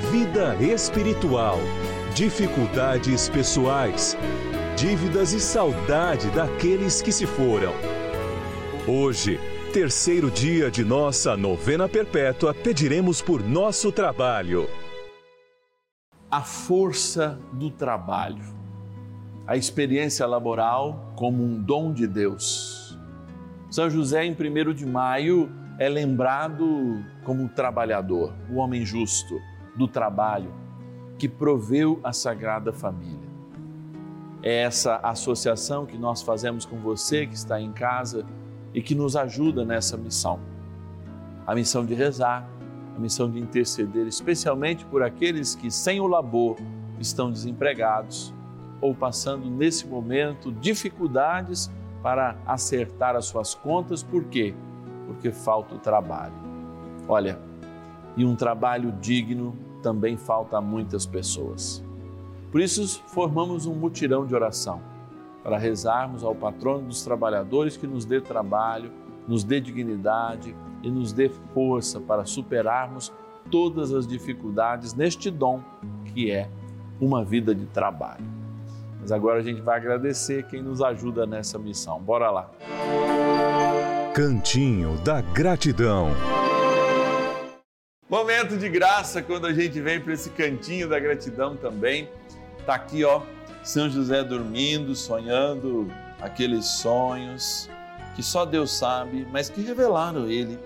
vida espiritual, dificuldades pessoais, dívidas e saudade daqueles que se foram. Hoje, terceiro dia de nossa novena perpétua, pediremos por nosso trabalho. A força do trabalho, a experiência laboral como um dom de Deus. São José, em 1 de maio, é lembrado como trabalhador, o homem justo do trabalho que proveu a Sagrada Família. É essa associação que nós fazemos com você que está em casa e que nos ajuda nessa missão. A missão de rezar, a missão de interceder, especialmente por aqueles que, sem o labor, estão desempregados ou passando nesse momento dificuldades para acertar as suas contas, por quê? Porque falta o trabalho. Olha, e um trabalho digno também falta a muitas pessoas. Por isso, formamos um mutirão de oração para rezarmos ao patrono dos trabalhadores que nos dê trabalho, nos dê dignidade e nos dê força para superarmos todas as dificuldades neste dom que é uma vida de trabalho. Mas agora a gente vai agradecer quem nos ajuda nessa missão. Bora lá. Cantinho da Gratidão. Momento de graça quando a gente vem para esse cantinho da gratidão também. Tá aqui, ó, São José dormindo, sonhando aqueles sonhos que só Deus sabe, mas que revelaram ele.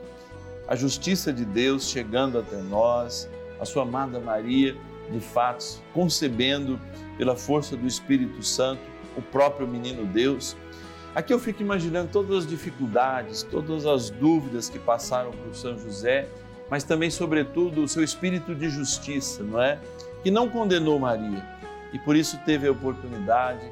A justiça de Deus chegando até nós, a sua amada Maria, de fato, concebendo pela força do Espírito Santo o próprio menino Deus. Aqui eu fico imaginando todas as dificuldades, todas as dúvidas que passaram por São José mas também, sobretudo, o seu espírito de justiça, não é? Que não condenou Maria e por isso teve a oportunidade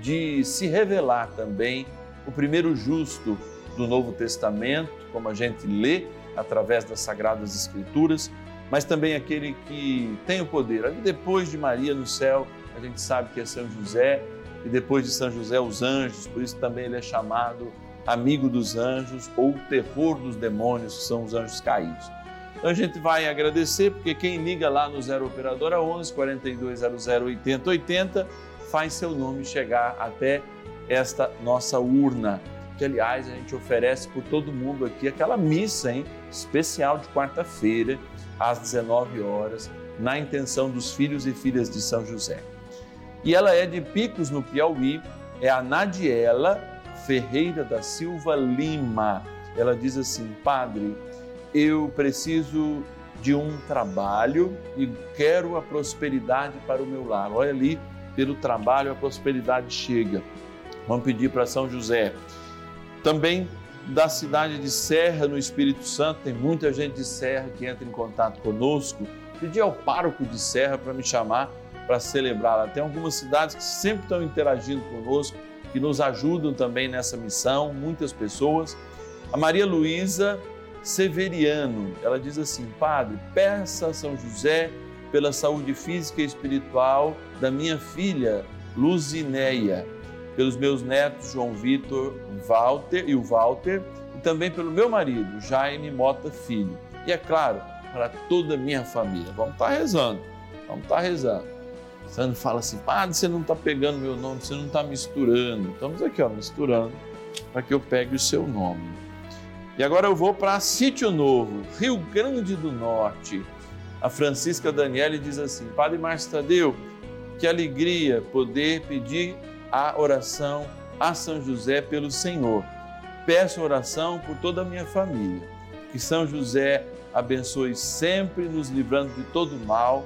de se revelar também o primeiro justo do Novo Testamento, como a gente lê através das Sagradas Escrituras, mas também aquele que tem o poder. Ali depois de Maria no céu, a gente sabe que é São José, e depois de São José, os anjos, por isso também ele é chamado amigo dos anjos ou terror dos demônios, que são os anjos caídos. A gente vai agradecer, porque quem liga lá no Zero Operadora 11 4200 8080 faz seu nome chegar até esta nossa urna, que aliás a gente oferece por todo mundo aqui aquela missa hein, especial de quarta-feira, às 19 horas, na intenção dos filhos e filhas de São José. E ela é de Picos, no Piauí, é a Nadiela Ferreira da Silva Lima. Ela diz assim: Padre, eu preciso de um trabalho e quero a prosperidade para o meu lar. Olha ali, pelo trabalho a prosperidade chega. Vamos pedir para São José. Também da cidade de Serra, no Espírito Santo, tem muita gente de Serra que entra em contato conosco. Pedi ao pároco de Serra para me chamar para celebrar. Tem algumas cidades que sempre estão interagindo conosco, que nos ajudam também nessa missão, muitas pessoas. A Maria Luísa Severiano. Ela diz assim: Padre, peça a São José pela saúde física e espiritual da minha filha Luzineia, pelos meus netos João Vitor Walter e o Walter, e também pelo meu marido, Jaime Mota Filho. E é claro, para toda a minha família. Vamos estar rezando, vamos estar rezando. Você fala assim, padre, você não está pegando meu nome, você não está misturando. Estamos aqui, ó, misturando, para que eu pegue o seu nome. E agora eu vou para Sítio Novo, Rio Grande do Norte. A Francisca Daniele diz assim: Padre Márcio Tadeu, que alegria poder pedir a oração a São José pelo Senhor. Peço oração por toda a minha família. Que São José abençoe sempre, nos livrando de todo mal.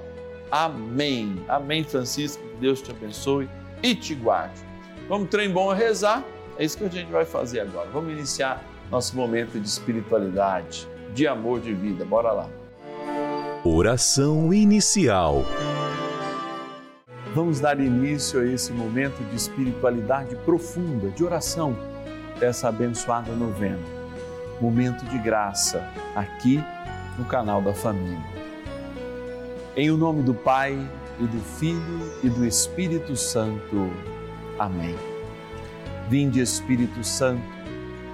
Amém. Amém, Francisco. Que Deus te abençoe e te guarde. Vamos trem bom a rezar? É isso que a gente vai fazer agora. Vamos iniciar nosso momento de espiritualidade, de amor de vida. Bora lá. Oração inicial. Vamos dar início a esse momento de espiritualidade profunda, de oração, dessa abençoada novena. Momento de graça, aqui no canal da Família. Em o nome do Pai, e do Filho e do Espírito Santo. Amém. Vinde, Espírito Santo,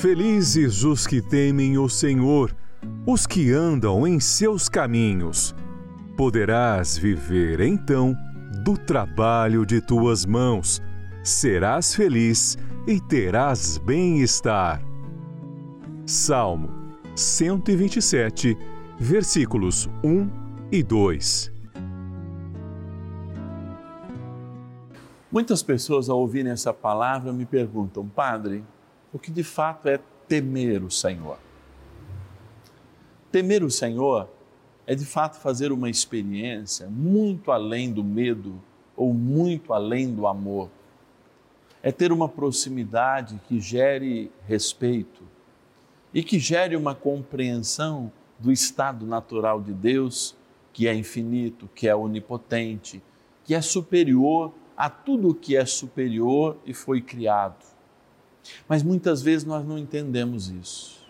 Felizes os que temem o Senhor os que andam em seus caminhos. Poderás viver então do trabalho de tuas mãos, serás feliz e terás bem-estar. Salmo 127, versículos 1 e 2. Muitas pessoas, ao ouvirem essa palavra, me perguntam, Padre, o que de fato é temer o Senhor? Temer o Senhor é de fato fazer uma experiência muito além do medo ou muito além do amor. É ter uma proximidade que gere respeito e que gere uma compreensão do estado natural de Deus, que é infinito, que é onipotente, que é superior a tudo o que é superior e foi criado. Mas muitas vezes nós não entendemos isso.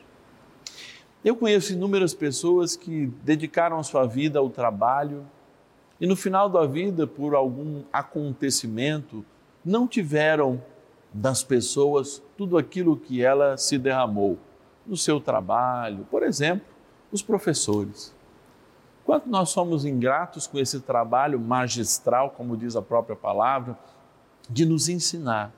Eu conheço inúmeras pessoas que dedicaram a sua vida ao trabalho e no final da vida, por algum acontecimento, não tiveram das pessoas tudo aquilo que ela se derramou no seu trabalho. Por exemplo, os professores. Quanto nós somos ingratos com esse trabalho magistral, como diz a própria palavra, de nos ensinar,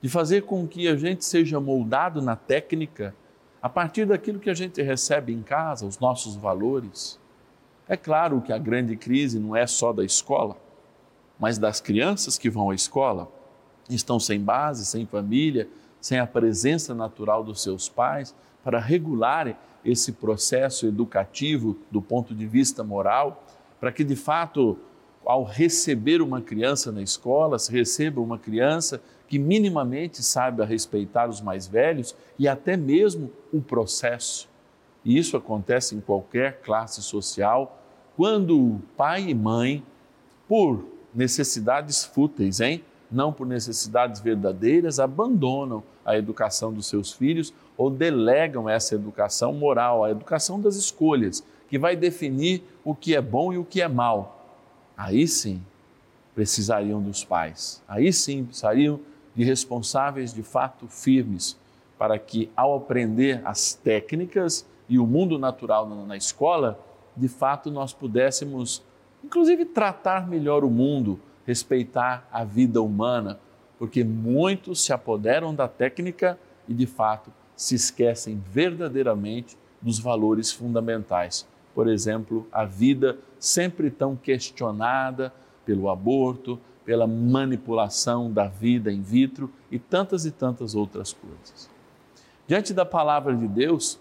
de fazer com que a gente seja moldado na técnica a partir daquilo que a gente recebe em casa, os nossos valores. É claro que a grande crise não é só da escola, mas das crianças que vão à escola, estão sem base, sem família, sem a presença natural dos seus pais para regular esse processo educativo do ponto de vista moral, para que de fato, ao receber uma criança na escola, se receba uma criança que minimamente saiba respeitar os mais velhos e até mesmo o processo. E isso acontece em qualquer classe social, quando pai e mãe, por necessidades fúteis, hein? não por necessidades verdadeiras, abandonam a educação dos seus filhos ou delegam essa educação moral, a educação das escolhas, que vai definir o que é bom e o que é mal. Aí sim precisariam dos pais, aí sim precisariam de responsáveis de fato firmes, para que ao aprender as técnicas e o mundo natural na, escola, de fato nós pudéssemos, inclusive, tratar melhor o mundo respeitar a vida humana, porque muitos se apoderam da técnica e, de fato, se esquecem verdadeiramente dos valores fundamentais. Por exemplo, a vida sempre tão questionada pelo aborto, pela manipulação da vida in vitro e tantas e tantas outras coisas. Diante da palavra de Deus,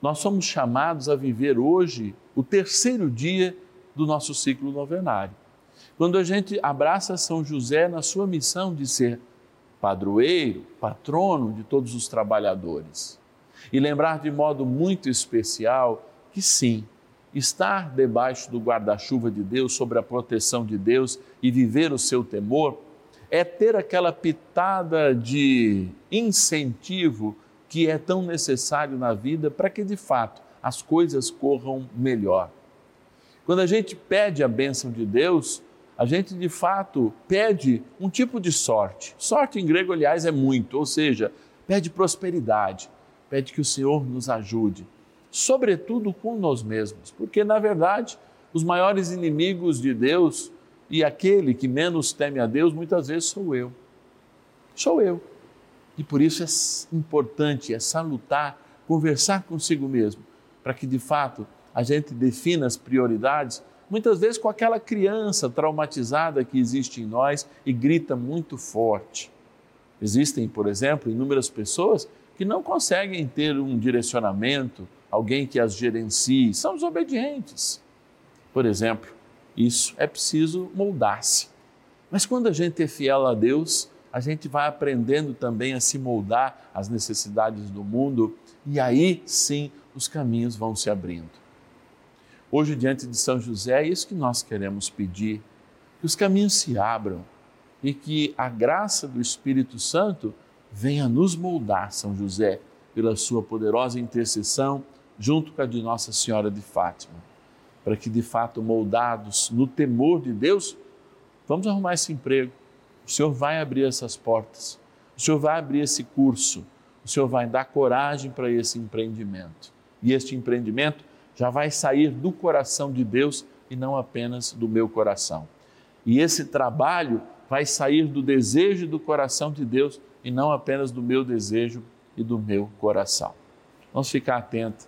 nós somos chamados a viver hoje o terceiro dia do nosso ciclo novenário. Quando a gente abraça São José na sua missão de ser padroeiro, patrono de todos os trabalhadores. E lembrar de modo muito especial que sim, estar debaixo do guarda-chuva de Deus, sobre a proteção de Deus e viver o seu temor, é ter aquela pitada de incentivo que é tão necessário na vida para que de fato as coisas corram melhor. Quando a gente pede a bênção de Deus, a gente de fato pede um tipo de sorte. Sorte em grego, aliás, é muito, ou seja, pede prosperidade, pede que o Senhor nos ajude, sobretudo com nós mesmos, porque na verdade os maiores inimigos de Deus e aquele que menos teme a Deus muitas vezes sou eu. Sou eu. E por isso é importante, é salutar, conversar consigo mesmo, para que de fato a gente defina as prioridades muitas vezes com aquela criança traumatizada que existe em nós e grita muito forte. Existem, por exemplo, inúmeras pessoas que não conseguem ter um direcionamento, alguém que as gerencie, são desobedientes. Por exemplo, isso é preciso moldar-se. Mas quando a gente é fiel a Deus, a gente vai aprendendo também a se moldar às necessidades do mundo e aí sim os caminhos vão se abrindo. Hoje, diante de São José, é isso que nós queremos pedir: que os caminhos se abram e que a graça do Espírito Santo venha nos moldar, São José, pela sua poderosa intercessão, junto com a de Nossa Senhora de Fátima, para que, de fato, moldados no temor de Deus, vamos arrumar esse emprego. O Senhor vai abrir essas portas, o Senhor vai abrir esse curso, o Senhor vai dar coragem para esse empreendimento. E este empreendimento já vai sair do coração de Deus e não apenas do meu coração. E esse trabalho vai sair do desejo do coração de Deus e não apenas do meu desejo e do meu coração. Vamos ficar atentos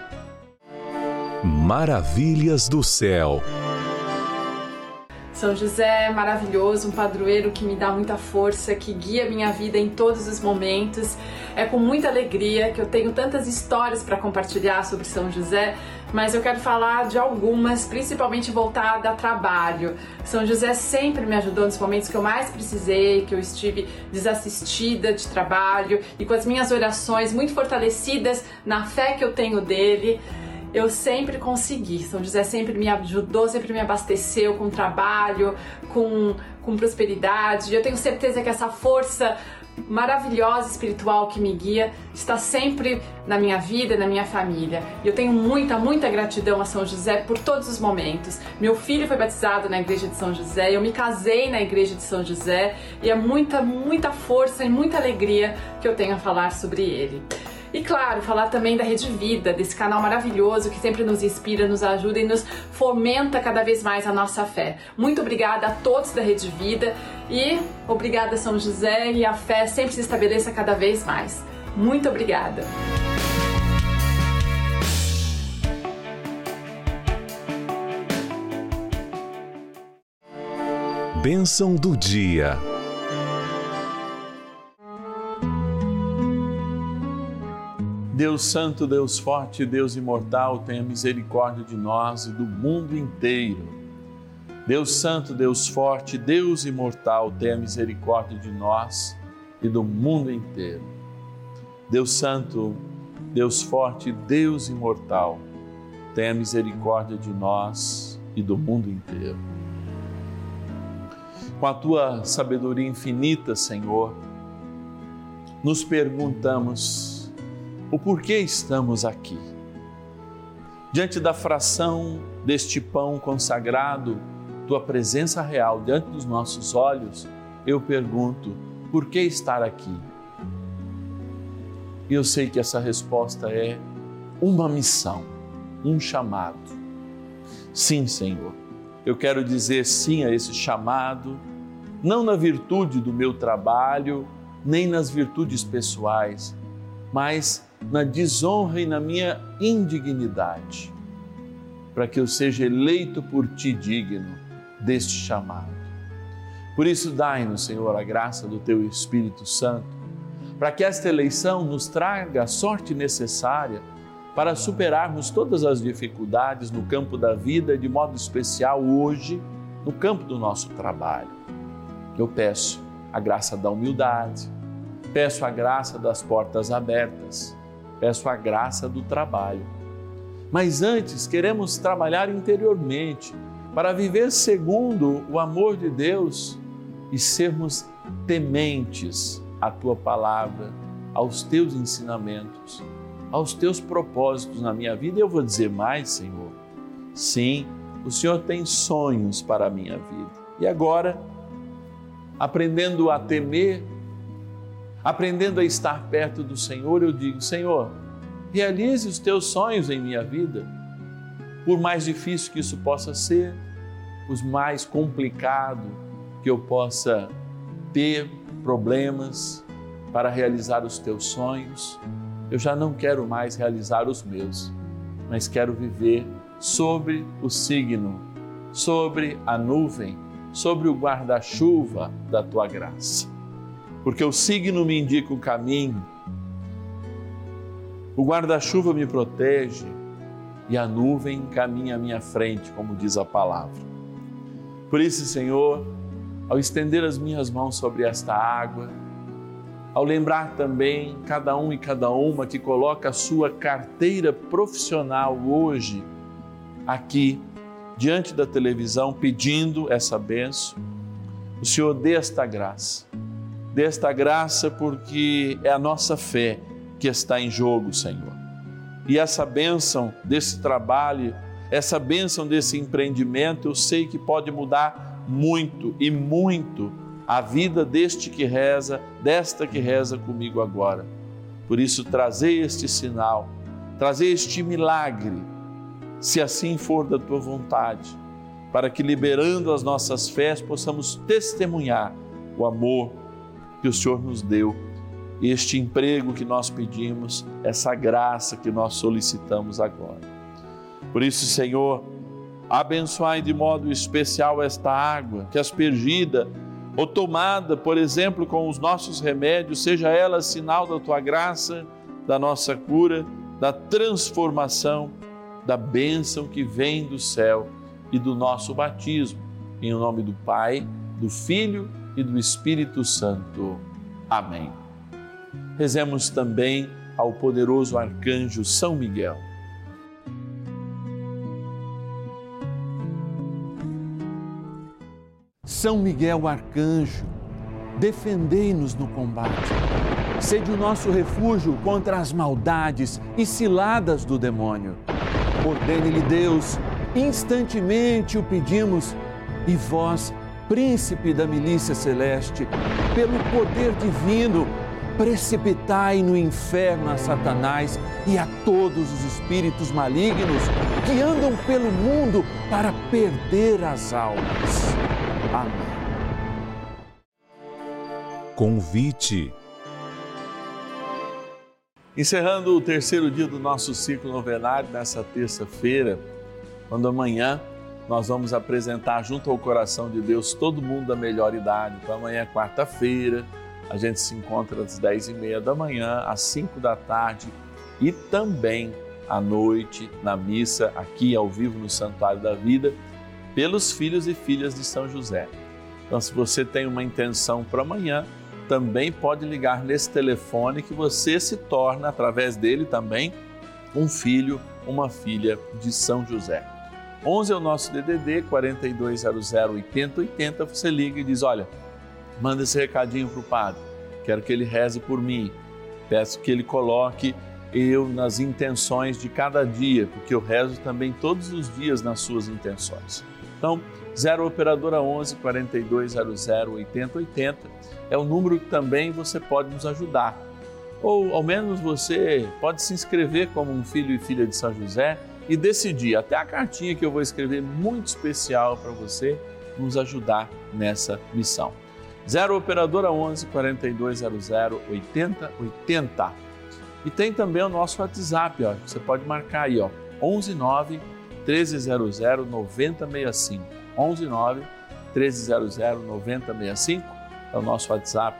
Maravilhas do céu. São José é maravilhoso, um padroeiro que me dá muita força, que guia minha vida em todos os momentos. É com muita alegria que eu tenho tantas histórias para compartilhar sobre São José, mas eu quero falar de algumas, principalmente voltada a trabalho. São José sempre me ajudou nos momentos que eu mais precisei, que eu estive desassistida de trabalho e com as minhas orações muito fortalecidas na fé que eu tenho dele eu sempre consegui. São José sempre me ajudou, sempre me abasteceu com trabalho, com, com prosperidade. Eu tenho certeza que essa força maravilhosa espiritual que me guia está sempre na minha vida, na minha família. E eu tenho muita, muita gratidão a São José por todos os momentos. Meu filho foi batizado na igreja de São José, eu me casei na igreja de São José e é muita, muita força e muita alegria que eu tenho a falar sobre ele. E claro, falar também da Rede Vida, desse canal maravilhoso que sempre nos inspira, nos ajuda e nos fomenta cada vez mais a nossa fé. Muito obrigada a todos da Rede Vida e obrigada São José e a fé sempre se estabeleça cada vez mais. Muito obrigada. Bênção do dia. Deus Santo, Deus Forte, Deus Imortal, tenha misericórdia de nós e do mundo inteiro. Deus Santo, Deus Forte, Deus Imortal, tenha misericórdia de nós e do mundo inteiro. Deus Santo, Deus Forte, Deus Imortal, tenha misericórdia de nós e do mundo inteiro. Com a tua sabedoria infinita, Senhor, nos perguntamos, o porquê estamos aqui. Diante da fração deste pão consagrado, tua presença real diante dos nossos olhos, eu pergunto: por que estar aqui? E eu sei que essa resposta é uma missão, um chamado. Sim, Senhor, eu quero dizer sim a esse chamado, não na virtude do meu trabalho, nem nas virtudes pessoais, mas na desonra e na minha indignidade, para que eu seja eleito por ti digno deste chamado. Por isso, dai-nos, Senhor, a graça do teu Espírito Santo, para que esta eleição nos traga a sorte necessária para superarmos todas as dificuldades no campo da vida, de modo especial hoje, no campo do nosso trabalho. Eu peço a graça da humildade, peço a graça das portas abertas peço a graça do trabalho. Mas antes, queremos trabalhar interiormente para viver segundo o amor de Deus e sermos tementes à tua palavra, aos teus ensinamentos, aos teus propósitos na minha vida. Eu vou dizer mais, Senhor. Sim, o Senhor tem sonhos para a minha vida. E agora, aprendendo a temer aprendendo a estar perto do Senhor, eu digo: Senhor, realize os teus sonhos em minha vida, por mais difícil que isso possa ser, por mais complicado que eu possa ter problemas para realizar os teus sonhos, eu já não quero mais realizar os meus, mas quero viver sobre o signo, sobre a nuvem, sobre o guarda-chuva da tua graça porque o signo me indica o caminho, o guarda-chuva me protege e a nuvem encaminha à minha frente, como diz a palavra. Por isso, Senhor, ao estender as minhas mãos sobre esta água, ao lembrar também cada um e cada uma que coloca a sua carteira profissional hoje aqui diante da televisão pedindo essa benção, o Senhor dê esta graça desta graça, porque é a nossa fé que está em jogo, Senhor. E essa bênção desse trabalho essa bênção desse empreendimento, eu sei que pode mudar muito e muito a vida deste que reza, desta que reza comigo agora. Por isso, trazer este sinal, trazer este milagre, se assim for da tua vontade, para que, liberando as nossas fés, possamos testemunhar o amor que o Senhor nos deu, este emprego que nós pedimos, essa graça que nós solicitamos agora. Por isso, Senhor, abençoai de modo especial esta água, que aspergida ou tomada, por exemplo, com os nossos remédios, seja ela sinal da tua graça, da nossa cura, da transformação, da bênção que vem do céu e do nosso batismo. Em nome do Pai, do Filho e do Espírito Santo. Amém. Rezemos também ao poderoso arcanjo São Miguel São Miguel Arcanjo, defendei-nos no combate. Sede o nosso refúgio contra as maldades e ciladas do demônio. Ordene-lhe Deus, instantemente o pedimos, e vós, príncipe da milícia celeste, pelo poder divino, precipitai no inferno a Satanás e a todos os espíritos malignos que andam pelo mundo para perder as almas. Amém. Convite. Encerrando o terceiro dia do nosso ciclo novenário, nessa terça-feira, quando amanhã nós vamos apresentar junto ao coração de Deus todo mundo da melhor idade. Então, amanhã é quarta-feira, a gente se encontra às dez e meia da manhã, às cinco da tarde e também à noite na missa, aqui ao vivo no Santuário da Vida pelos filhos e filhas de São José. Então, se você tem uma intenção para amanhã, também pode ligar nesse telefone que você se torna, através dele também, um filho, uma filha de São José. 11 é o nosso DDD 4200 8080. Você liga e diz: Olha, manda esse recadinho para o padre, quero que ele reze por mim. Peço que ele coloque eu nas intenções de cada dia, porque eu rezo também todos os dias nas suas intenções. Então, 0 Operadora 11 4200 8080 é o número que também você pode nos ajudar. Ou ao menos você pode se inscrever como um filho e filha de São José e decidir, até a cartinha que eu vou escrever muito especial para você, nos ajudar nessa missão. 0 Operadora 11 4200 8080. E tem também o nosso WhatsApp, ó, você pode marcar aí, ó, 11 9 1300 9065. 119 1300 9065 é o nosso WhatsApp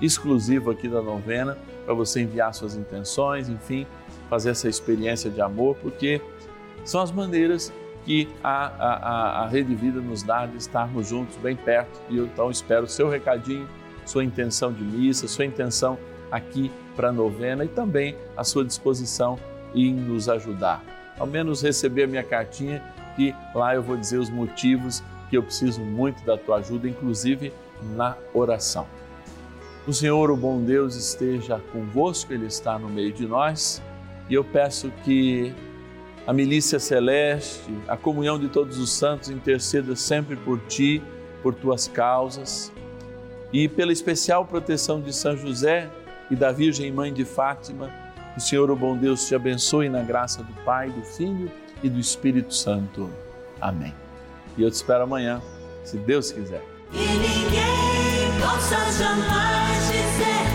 exclusivo aqui da novena para você enviar suas intenções, enfim, fazer essa experiência de amor, porque são as maneiras que a, a, a Rede Vida nos dá de estarmos juntos bem perto. E eu então espero o seu recadinho, sua intenção de missa, sua intenção aqui para a novena e também a sua disposição em nos ajudar ao menos receber a minha cartinha, que lá eu vou dizer os motivos que eu preciso muito da tua ajuda, inclusive na oração. O Senhor, o bom Deus, esteja convosco, Ele está no meio de nós e eu peço que a milícia celeste, a comunhão de todos os santos interceda sempre por ti, por tuas causas e pela especial proteção de São José e da Virgem Mãe de Fátima o Senhor, o bom Deus, te abençoe na graça do Pai, do Filho e do Espírito Santo. Amém. E eu te espero amanhã, se Deus quiser. E ninguém possa jamais dizer